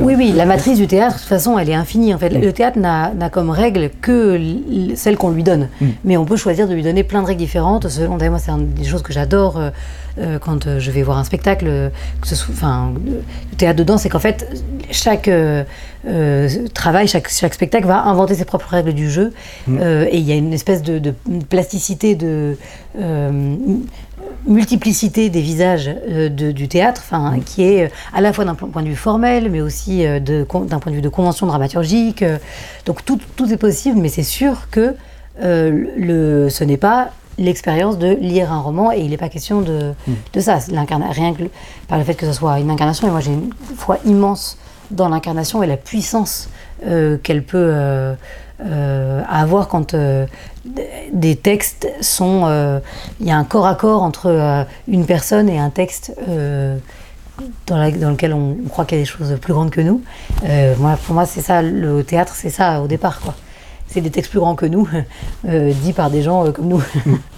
Oui, oui, la matrice du théâtre, de toute façon, elle est infinie. En fait, le théâtre n'a comme règle que celle qu'on lui donne. Mm. Mais on peut choisir de lui donner plein de règles différentes. Selon, d'ailleurs, moi, c'est une des choses que j'adore euh, euh, quand euh, je vais voir un spectacle, que ce soit, enfin, le le théâtre de danse, c'est qu'en fait, chaque euh, euh, travail, chaque, chaque spectacle va inventer ses propres règles du jeu. Euh, et il y a une espèce de, de plasticité, de multiplicité des visages de- du théâtre, enfin, qui est à la fois d'un point de vue formel, mais aussi d'un point de vue de convention dramaturgique. donc tout, tout est possible, mais c'est sûr que le, ce n'est pas l'expérience de lire un roman et il n'est pas question de, de ça. Rien que par le fait que ce soit une incarnation, et moi j'ai une foi immense dans l'incarnation et la puissance euh, qu'elle peut euh, euh, avoir quand euh, des textes sont... euh, Il y a un corps à corps entre une personne et un texte dans, la- dans lequel on, croit qu'il y a des choses plus grandes que nous. Moi, pour moi, c'est ça, le théâtre, c'est ça au départ. quoi. C'est des textes plus grands que nous, dits par des gens comme nous.